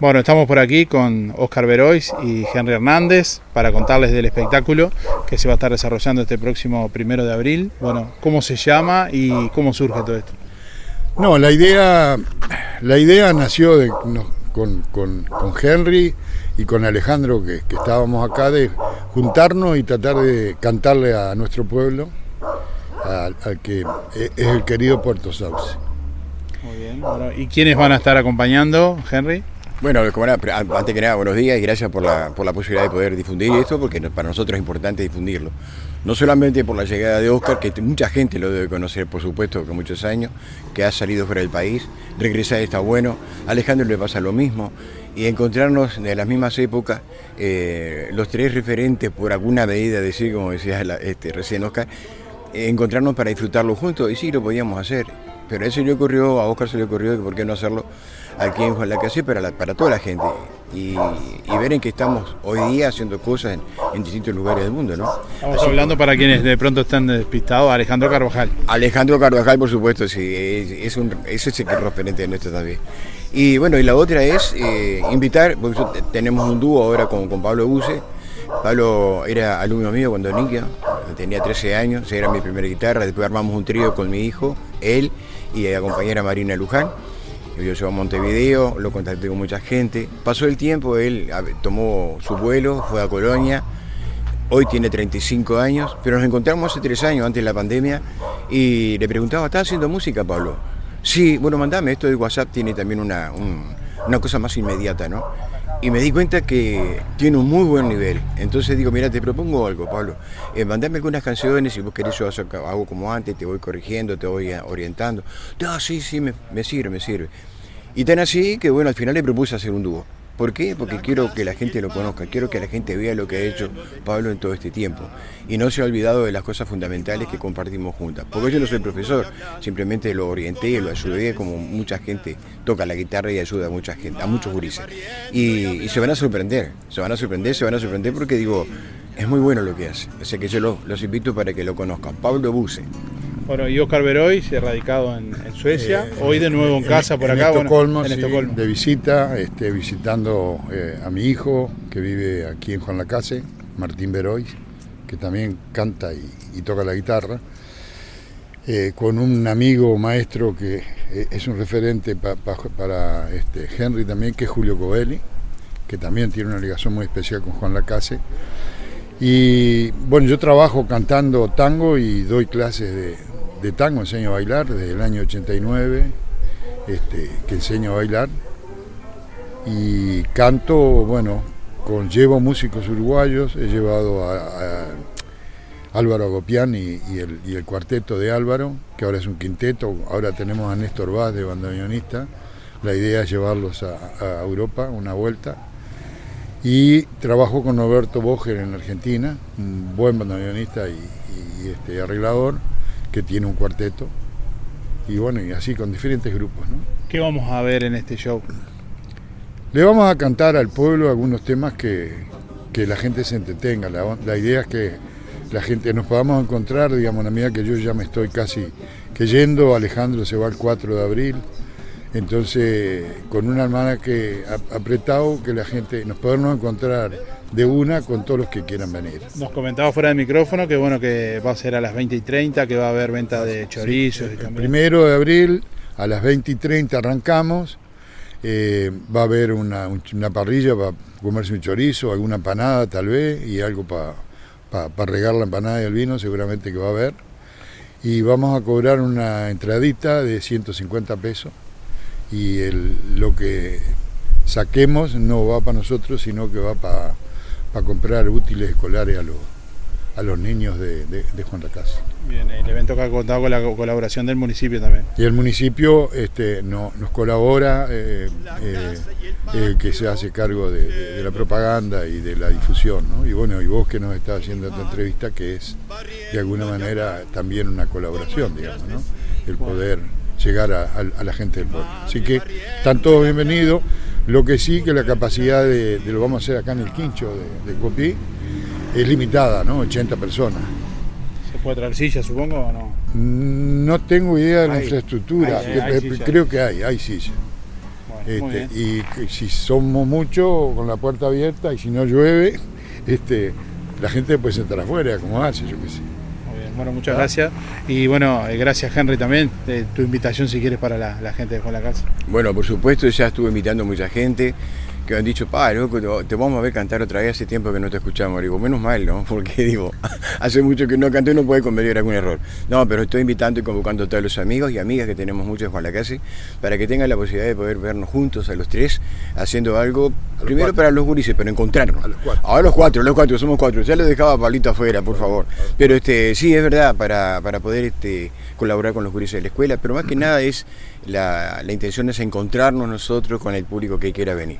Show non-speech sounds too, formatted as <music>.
Bueno, estamos por aquí con Oscar Verois y Henry Hernández para contarles del espectáculo que se va a estar desarrollando este próximo primero de abril. Bueno, ¿cómo se llama y cómo surge todo esto? No, la idea, la idea nació de, con, con, Henry y con Alejandro, que, estábamos acá, de juntarnos y tratar de cantarle a nuestro pueblo, al, que es el querido Puerto Sauce. Muy bien. ¿Y quiénes van a estar acompañando, Henry? Bueno, antes que nada, buenos días y gracias por la, por la posibilidad de poder difundir esto, porque para nosotros es importante difundirlo. No solamente por la llegada de Oscar, que mucha gente lo debe conocer, por supuesto, con muchos años, que ha salido fuera del país, regresar está bueno, a Alejandro le pasa lo mismo, y encontrarnos de las mismas épocas, eh, los tres referentes, por alguna medida, decir, como decía este, recién Oscar, encontrarnos para disfrutarlo juntos, y sí, lo podíamos hacer, pero eso le ocurrió, a Oscar se le ocurrió, que por qué no hacerlo aquí en Juan la Casa para, para toda la gente y, ver en que estamos hoy día haciendo cosas en, distintos lugares del mundo. ¿no? Estamos hablando para quienes de pronto están despistados, Alejandro Carvajal. Alejandro Carvajal, por supuesto, sí, es, un, es el referente de nuestro también. Y bueno, y la otra es eh, invitar, porque tenemos un dúo ahora con, con Pablo Buse. Pablo era alumno mío cuando niño, tenía 13 años, era mi primera guitarra, después armamos un trío con mi hijo, él y la compañera Marina Luján. Yo llevo a Montevideo, lo contacté con mucha gente. Pasó el tiempo, él tomó su vuelo, fue a Colonia. Hoy tiene 35 años, pero nos encontramos hace tres años antes de la pandemia y le preguntaba, ¿estás haciendo música, Pablo? Sí, bueno, mandame, esto de WhatsApp tiene también una, una cosa más inmediata, ¿no? Y me di cuenta que tiene un muy buen nivel. Entonces digo, mira, te propongo algo, Pablo. Eh, mandame algunas canciones, si vos querés yo hago como antes, te voy corrigiendo, te voy orientando. No, sí, sí, me, me sirve, me sirve. Y tan así que bueno, al final le propuse hacer un dúo. ¿Por qué? Porque quiero que la gente lo conozca, quiero que la gente vea lo que ha hecho Pablo en todo este tiempo y no se ha olvidado de las cosas fundamentales que compartimos juntas. Porque yo no soy profesor, simplemente lo orienté, lo ayudé como mucha gente toca la guitarra y ayuda a mucha gente, a muchos gurises. Y, se van a sorprender, se van a sorprender, se van a sorprender porque digo, es muy bueno lo que hace. O sea que yo los, los invito para que lo conozcan. Pablo Buse. Bueno, y Oscar Veroy, radicado en, en Suecia, eh, hoy de nuevo en casa por acá. Estocolmo, en Estocolmo. de visita, este, visitando eh, a mi hijo que vive aquí en Juan Lacase, Martín Veroy, que también canta y, toca la guitarra, eh, con un amigo maestro que es un referente para este, Henry también, que es Julio Covelli, que también tiene una ligación muy especial con Juan Lacase. Y bueno, yo trabajo cantando tango y doy clases de, de tango enseño a bailar desde el año 89, este, que enseño a bailar. Y canto, bueno, con, llevo músicos uruguayos, he llevado a, Álvaro Agopián y, el, cuarteto de Álvaro, que ahora es un quinteto, ahora tenemos a Néstor Vaz de bandoneonista, la idea es llevarlos a, Europa una vuelta. Y trabajo con Roberto Boger en Argentina, un buen bandoneonista y, este, arreglador que tiene un cuarteto. Y bueno, y así con diferentes grupos. ¿no? ¿Qué vamos a ver en este show? Le vamos a cantar al pueblo algunos temas que, la gente se entretenga. La, idea es que la gente nos podamos encontrar, digamos, a medida que yo ya me estoy casi que yendo, Alejandro se va el 4 de abril, entonces con una hermana que apretado que la gente nos podamos encontrar de una con todos los que quieran venir. Nos comentaba fuera del micrófono que bueno que va a ser a las 20 y 30, que va a haber venta de chorizos. el primero de abril a las 20 y 30 arrancamos. Eh, va a haber una, parrilla para comerse un chorizo, alguna empanada tal vez y algo para regar la empanada y el vino, seguramente que va a haber. Y vamos a cobrar una entradita de 150 pesos y el, lo que saquemos no va para nosotros, sino que va para para comprar útiles escolares a los, a los niños de, Juan Lacase. Bien, el evento que ha contado con la colaboración del municipio también. Y el municipio este, nos colabora, eh, eh, que se hace cargo de, la propaganda y de la difusión. ¿no? Y bueno, y vos que nos estás haciendo esta entrevista, que es de alguna manera también una colaboración, digamos, ¿no? el poder llegar a, la gente del pueblo. Así que están todos bienvenidos. Lo que sí que la capacidad de, lo vamos a hacer acá en el quincho de, Copí es limitada, ¿no? 80 personas. ¿Se puede traer silla, supongo, o no? No tengo idea de la infraestructura, creo que hay, hay silla. Bueno, Este, y si somos muchos, con la puerta abierta, y si no llueve, este, la gente puede sentar afuera, como hace, yo qué sé. Bueno, muchas gracias. Y bueno, eh, gracias Henry también. eh, tu invitación si quieres para la, la gente de Juan la Casa. Bueno, por supuesto, ya estuve invitando a mucha gente que han dicho, pa, loco, te- vamos a ver cantar otra vez, hace tiempo que no te escuchamos. Digo, menos mal, ¿no? <laughs> Porque digo, hace mucho que no canté y no puede cometer algún error. No, pero estoy invitando y convocando a todos los amigos y amigas que tenemos muchos en Juan Lacase para que tengan la posibilidad de poder vernos juntos a los tres haciendo algo, primero cuatro. para los gurises, pero encontrarnos. A los cuatro. Ahora los cuatro, los cuatro, somos cuatro. Ya lo dejaba Pablito afuera, por favor. Pero este, sí, es verdad, para, para poder este, colaborar con los gurises de la escuela, pero más que nada es la, la intención es encontrarnos nosotros con el público que quiera venir.